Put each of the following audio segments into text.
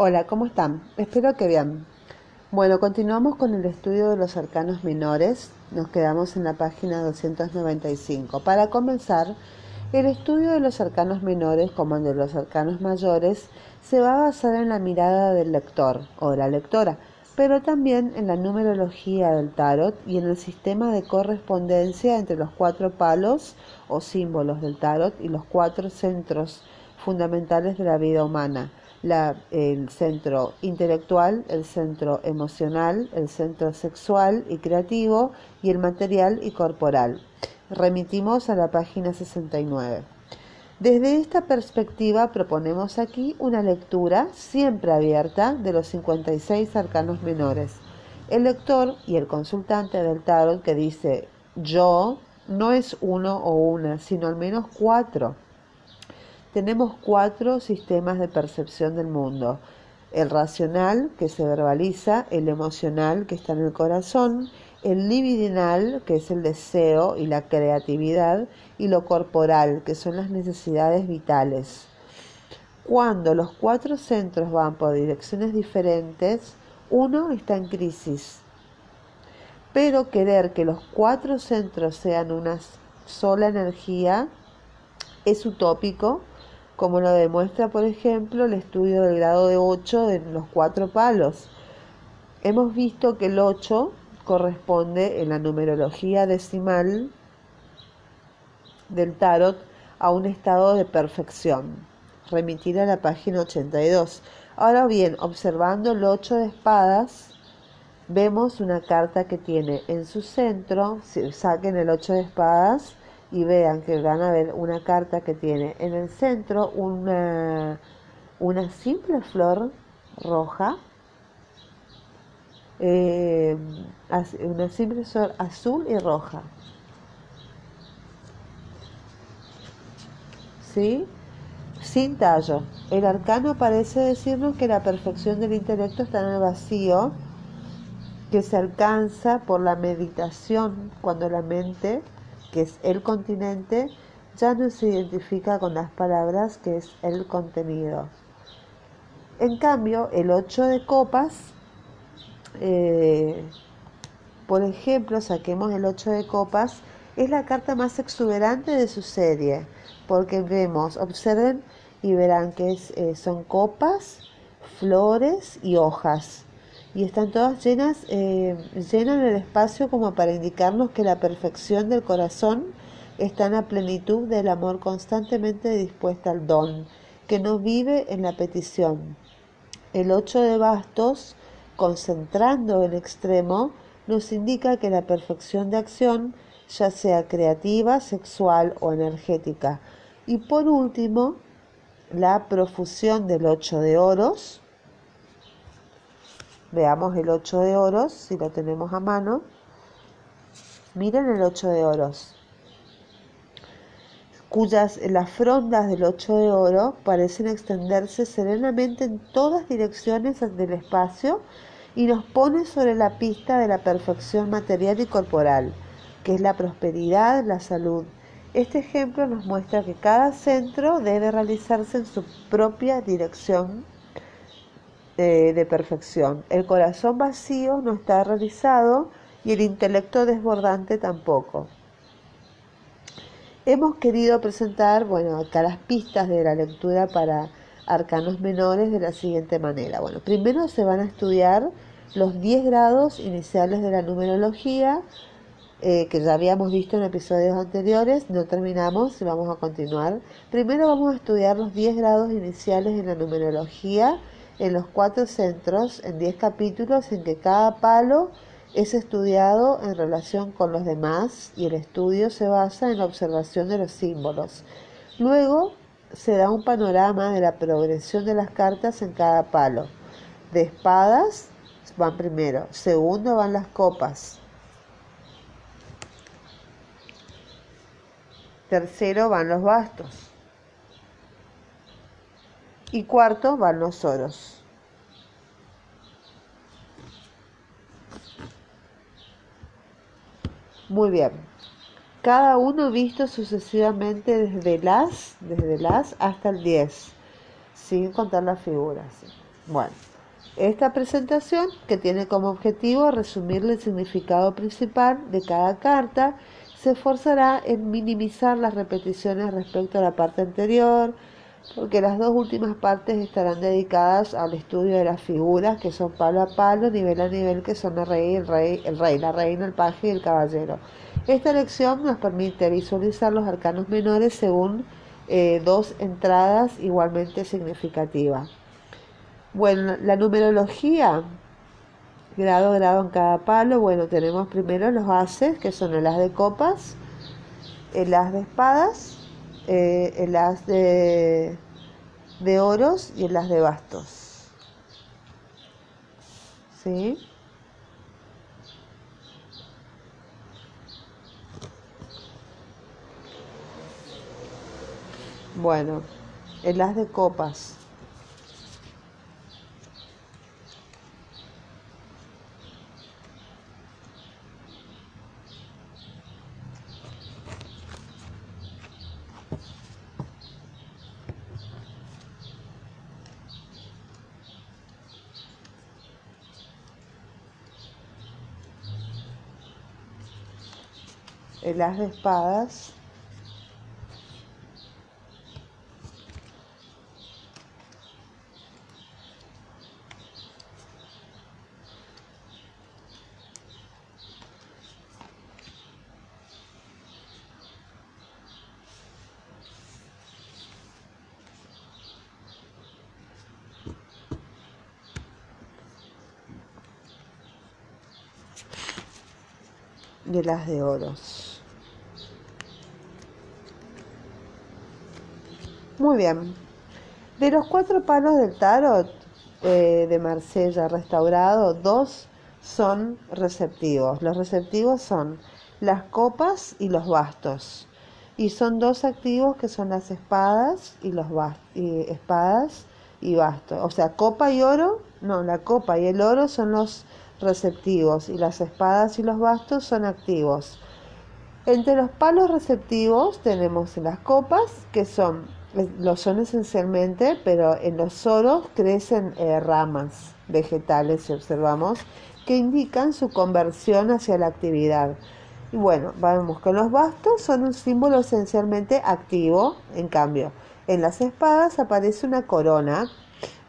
Hola, ¿cómo están? Espero que bien. Bueno, continuamos con el estudio de los arcanos menores. Nos quedamos en la página 295. Para comenzar, el estudio de los arcanos menores, como el de los arcanos mayores, se va a basar en la mirada del lector o de la lectora, pero también en la numerología del tarot y en el sistema de correspondencia entre los cuatro palos o símbolos del tarot y los cuatro centros fundamentales de la vida humana. El centro intelectual, el centro emocional, el centro sexual y creativo y el material y corporal. Remitimos a la página 69. Desde esta perspectiva proponemos aquí una lectura siempre abierta de los 56 arcanos menores. El lector y el consultante del tarot que dice yo no es uno o una, sino al menos cuatro. Tenemos cuatro sistemas de percepción del mundo. El racional, que se verbaliza, el emocional, que está en el corazón, el libidinal, que es el deseo y la creatividad, y lo corporal, que son las necesidades vitales. Cuando los cuatro centros van por direcciones diferentes, uno está en crisis. Pero querer que los cuatro centros sean una sola energía es utópico, como lo demuestra, por ejemplo, el estudio del grado de 8 en los cuatro palos. Hemos visto que el 8 corresponde en la numerología decimal del tarot a un estado de perfección. Remitir a la página 82. Ahora bien, observando el 8 de espadas, vemos una carta que tiene en su centro, si saquen el 8 de espadas y vean que van a ver una carta que tiene en el centro una, una simple flor roja eh, una simple flor azul y roja. ¿Sí? Sin tallo. El arcano parece decirnos que la perfección del intelecto está en el vacío, que se alcanza por la meditación cuando la mente, que es el continente, ya no se identifica con las palabras, que es el contenido. En cambio, el 8 de copas eh, por ejemplo, saquemos el 8 de copas, es la carta más exuberante de su serie, porque vemos, observen y verán que eh, son copas, flores y hojas. Y están todas llenas, eh, llenan el espacio como para indicarnos que la perfección del corazón está en la plenitud del amor constantemente dispuesta al don, que no vive en la petición. El 8 de bastos concentrando en extremo, nos indica que la perfección de acción, ya sea creativa, sexual o energética. Y por último, la profusión del 8 de oros. Veamos el 8 de oros, si lo tenemos a mano. Miren el 8 de oros, cuyas las frondas del 8 de oro parecen extenderse serenamente en todas direcciones del espacio y nos pone sobre la pista de la perfección material y corporal, que es la prosperidad, la salud. Este ejemplo nos muestra que cada centro debe realizarse en su propia dirección de, perfección. El corazón vacío no está realizado y el intelecto desbordante tampoco. Hemos querido presentar, bueno, acá las pistas de la lectura para arcanos menores de la siguiente manera. Bueno, primero se van a estudiar los 10 grados iniciales de la numerología, eh, que ya habíamos visto en episodios anteriores, no terminamos y vamos a continuar. Primero vamos a estudiar los 10 grados iniciales en la numerología en los cuatro centros, en 10 capítulos, en que cada palo es estudiado en relación con los demás y el estudio se basa en la observación de los símbolos. Luego se da un panorama de la progresión de las cartas en cada palo. De espadas van primero. Segundo van las copas. Tercero van los bastos. Y cuarto van los oros. Muy bien. Cada uno visto sucesivamente desde las, desde las hasta el 10, sin contar las figuras. Bueno, esta presentación que tiene como objetivo resumir el significado principal de cada carta se esforzará en minimizar las repeticiones respecto a la parte anterior, porque las dos últimas partes estarán dedicadas al estudio de las figuras, que son palo a palo, nivel a nivel, que son el rey, el rey, el rey, la reina, el paje y el caballero. Esta lección nos permite visualizar los arcanos menores según eh, dos entradas igualmente significativas. Bueno, la numerología grado grado en cada palo. Bueno, tenemos primero los haces, que son el as de copas, el as de espadas, eh, el as de, de oros y el as de bastos. ¿Sí? Bueno, el as de copas. El as de espadas de las de oros. Muy bien. De los cuatro palos del tarot eh, de Marsella restaurado, dos son receptivos. Los receptivos son las copas y los bastos. Y son dos activos que son las espadas y los espadas y bastos. O sea, copa y oro, no, la copa y el oro son los receptivos y las espadas y los bastos son activos. Entre los palos receptivos tenemos las copas, que son lo son esencialmente, pero en los soros crecen eh, ramas vegetales, si observamos, que indican su conversión hacia la actividad. Y bueno, vemos que los bastos son un símbolo esencialmente activo, en cambio, en las espadas aparece una corona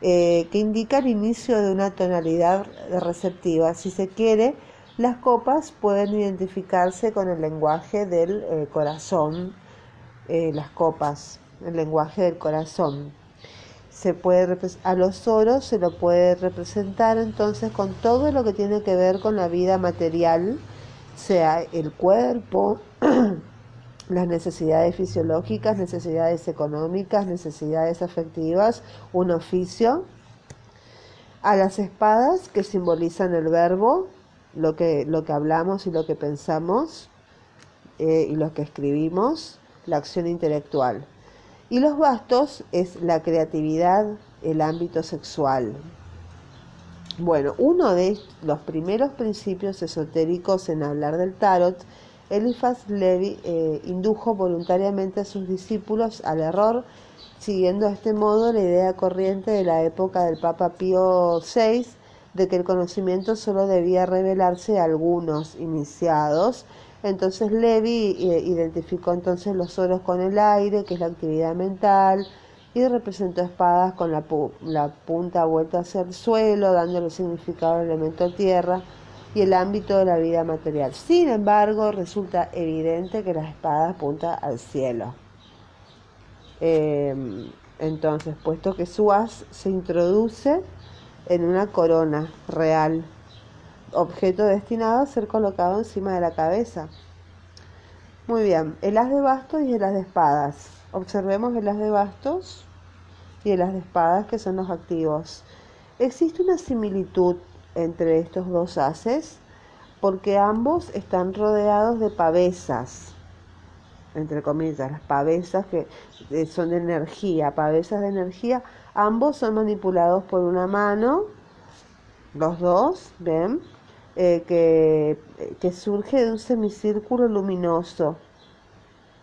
eh, que indica el inicio de una tonalidad receptiva. Si se quiere, las copas pueden identificarse con el lenguaje del eh, corazón, las copas el lenguaje del corazón. Se puede a los oros se lo puede representar entonces con todo lo que tiene que ver con la vida material, sea el cuerpo, las necesidades fisiológicas, necesidades económicas, necesidades afectivas, un oficio. A las espadas que simbolizan el verbo, lo que, lo que hablamos y lo que pensamos eh, y lo que escribimos, la acción intelectual. Y los bastos es la creatividad, el ámbito sexual. Bueno, uno de los primeros principios esotéricos en hablar del tarot, Eliphas Levi eh, indujo voluntariamente a sus discípulos al error, siguiendo de este modo la idea corriente de la época del Papa Pío VI de que el conocimiento solo debía revelarse a algunos iniciados entonces Levi eh, identificó entonces los oros con el aire, que es la actividad mental, y representó espadas con la, la punta vuelta hacia el suelo, dándole significado al elemento tierra y el ámbito de la vida material. Sin embargo, resulta evidente que las espadas apuntan al cielo. Em, entonces, puesto que su as se introduce en una corona real objeto destinado a ser colocado encima de la cabeza. Muy bien, el as de bastos y el as de espadas. Observemos el as de bastos y el as de espadas que son los activos. Existe una similitud entre estos dos haces porque ambos están rodeados de pavesas, entre comillas, las pavesas que eh, son de energía, pavesas de energía, ambos son manipulados por una mano, los dos, ¿ven? Eh, que, surge de un semicírculo luminoso,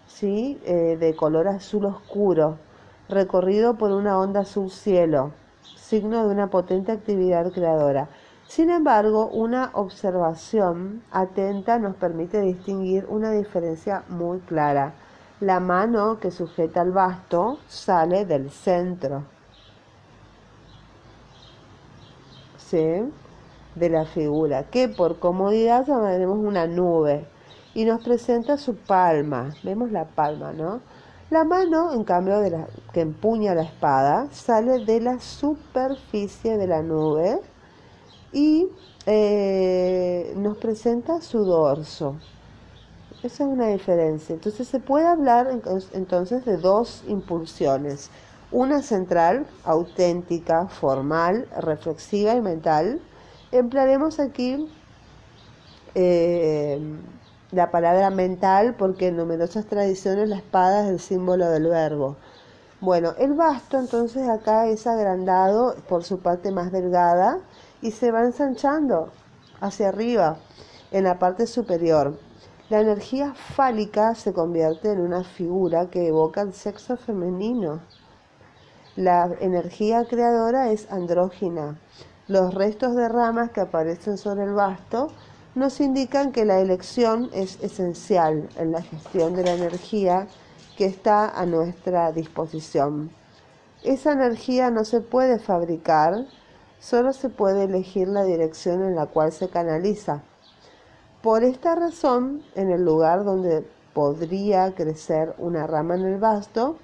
¿sí? Eh, de color azul oscuro, recorrido por una onda azul cielo. signo de una potente actividad creadora. Sin embargo, una observación atenta nos permite distinguir una diferencia muy clara. La mano que sujeta el basto sale del centro. ¿Sí? De la figura, que por comodidad llamaremos una nube, y nos presenta su palma. Vemos la palma, ¿no? La mano, en cambio, de la, que empuña la espada, sale de la superficie de la nube y eh, nos presenta su dorso. Esa es una diferencia. Entonces se puede hablar entonces de dos impulsiones. Una central, auténtica, formal, reflexiva y mental. Emplearemos aquí eh, la palabra mental porque en numerosas tradiciones la espada es el símbolo del verbo. Bueno, el basto entonces acá es agrandado por su parte más delgada y se va ensanchando hacia arriba en la parte superior. La energía fálica se convierte en una figura que evoca el sexo femenino. La energía creadora es andrógina. Los restos de ramas que aparecen sobre el basto nos indican que la elección es esencial en la gestión de la energía que está a nuestra disposición. Esa energía no se puede fabricar, solo se puede elegir la dirección en la cual se canaliza. Por esta razón, en el lugar donde podría crecer una rama en el vasto,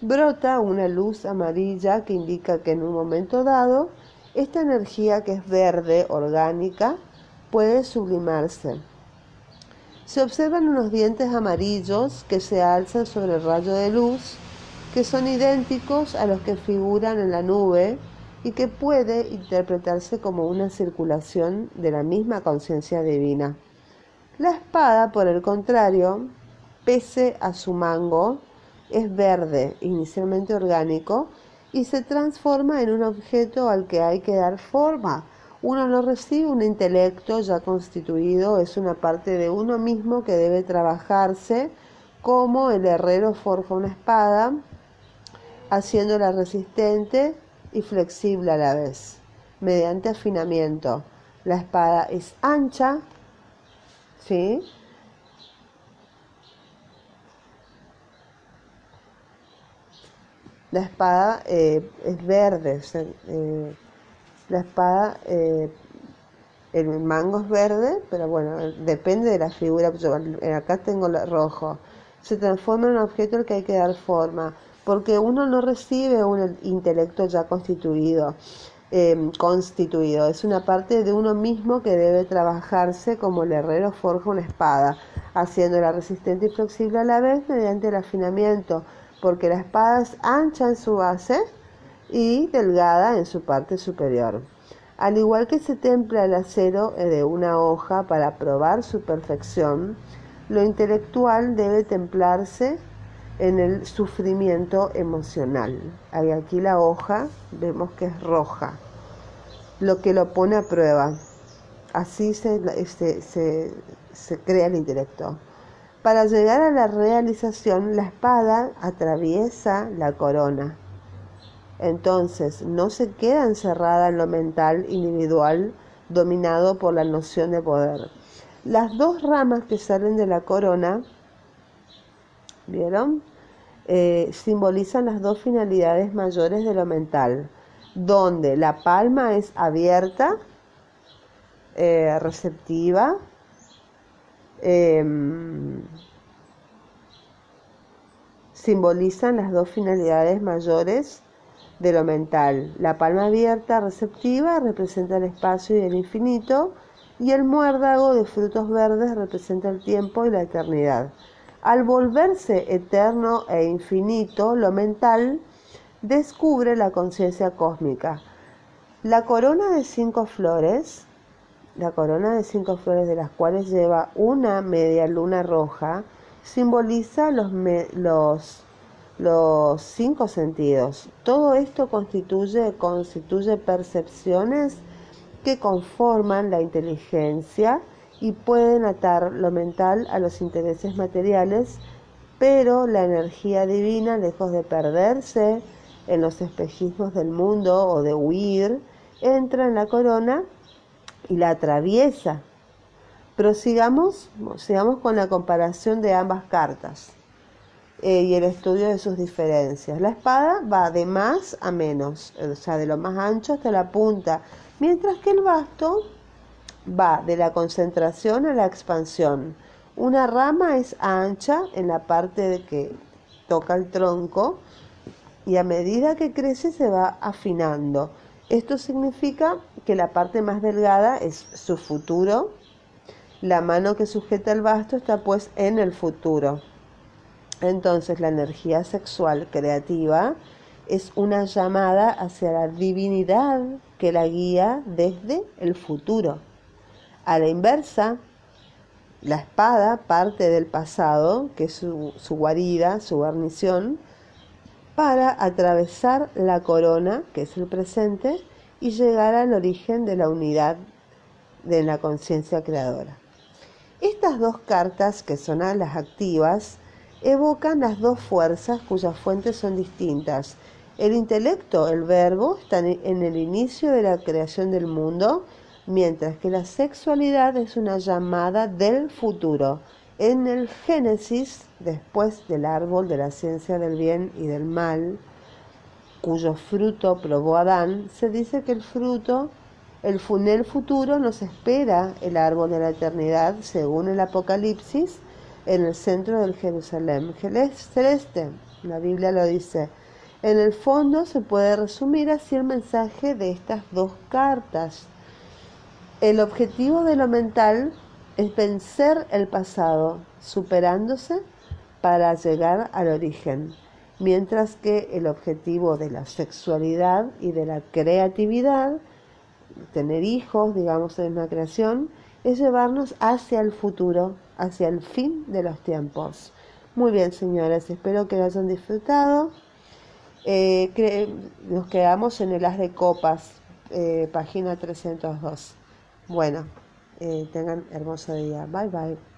brota una luz amarilla que indica que en un momento dado, esta energía que es verde, orgánica, puede sublimarse. Se observan unos dientes amarillos que se alzan sobre el rayo de luz, que son idénticos a los que figuran en la nube y que puede interpretarse como una circulación de la misma conciencia divina. La espada, por el contrario, pese a su mango, es verde, inicialmente orgánico, y se transforma en un objeto al que hay que dar forma uno no recibe un intelecto ya constituido, es una parte de uno mismo que debe trabajarse, como el herrero forja una espada, haciéndola resistente y flexible a la vez, mediante afinamiento. La espada es ancha, ¿sí? La espada eh, es verde, eh, la espada, eh, el mango es verde, pero bueno, depende de la figura. Yo acá tengo el rojo. Se transforma en un objeto al que hay que dar forma, porque uno no recibe un intelecto ya constituido. Em, constituido, es una parte de uno mismo que debe trabajarse como el herrero forja una espada, haciéndola resistente y flexible a la vez mediante el afinamiento, porque la espada es ancha en su base, y delgada en su parte superior. Al igual que se templa el acero de una hoja para probar su perfección, lo intelectual debe templarse en el sufrimiento emocional. aquí la hoja vemos que es roja, lo que lo pone a prueba. Así se, este, se, se crea el intelecto. Para llegar a la realización, la espada atraviesa la corona entonces, no se queda encerrada en lo mental individual dominado por la noción de poder. Las dos ramas que salen de la corona, ¿vieron? Eh, simbolizan las dos finalidades mayores de lo mental, donde la palma es abierta, eh, receptiva, em, simbolizan las dos finalidades mayores de lo mental. La palma abierta, receptiva, representa el espacio y el infinito, y el muérdago de frutos verdes representa el tiempo y la eternidad. Al volverse eterno e infinito, lo mental descubre la conciencia cósmica. La corona de cinco flores, la corona de cinco flores de las cuales lleva una media luna roja, simboliza los, los los cinco sentidos. Todo esto constituye, constituye percepciones que conforman la inteligencia y pueden atar lo mental a los intereses materiales, pero la energía divina, lejos de perderse en los espejismos del mundo o de huir, entra en la corona y la atraviesa. Pero sigamos, sigamos con la comparación de ambas cartas eh, y el estudio de sus diferencias. La espada va de más a menos, o sea, de lo más ancho hasta la punta, mientras que el basto va de la concentración a la expansión. Una rama es ancha en la parte de que toca el tronco y a medida que crece se va afinando. Esto significa que la parte más delgada es su futuro. La mano que sujeta el basto está pues en el futuro. Entonces la energía sexual creativa es una llamada hacia la divinidad que la guía desde el futuro. A la inversa, la espada parte del pasado, que es su, guarida, su guarnición, para atravesar la corona, que es el presente, y llegar al origen de la unidad de la conciencia creadora. Estas dos cartas, que son alas activas, evocan las dos fuerzas cuyas fuentes son distintas. El intelecto, el verbo, está en el inicio de la creación del mundo mientras que la sexualidad es una llamada del futuro. En el Génesis, después del árbol de la ciencia del bien y del mal, cuyo fruto probó Adán, se dice que el fruto, el, en el futuro nos espera el árbol de la eternidad, según el Apocalipsis, en el centro del Jerusalén celeste. La Biblia lo dice. En el fondo se puede resumir así el mensaje de estas dos cartas. El objetivo de lo mental es vencer el pasado, superándose para llegar al origen, mientras que el objetivo de la sexualidad y de la creatividad, tener hijos, digamos, en una creación, es llevarnos hacia el futuro, hacia el fin de los tiempos. Muy bien, señores, espero que lo hayan disfrutado. Eh, nos quedamos en el As de Copas, eh, página 302. Bueno, eh, tengan hermoso día. Bye bye.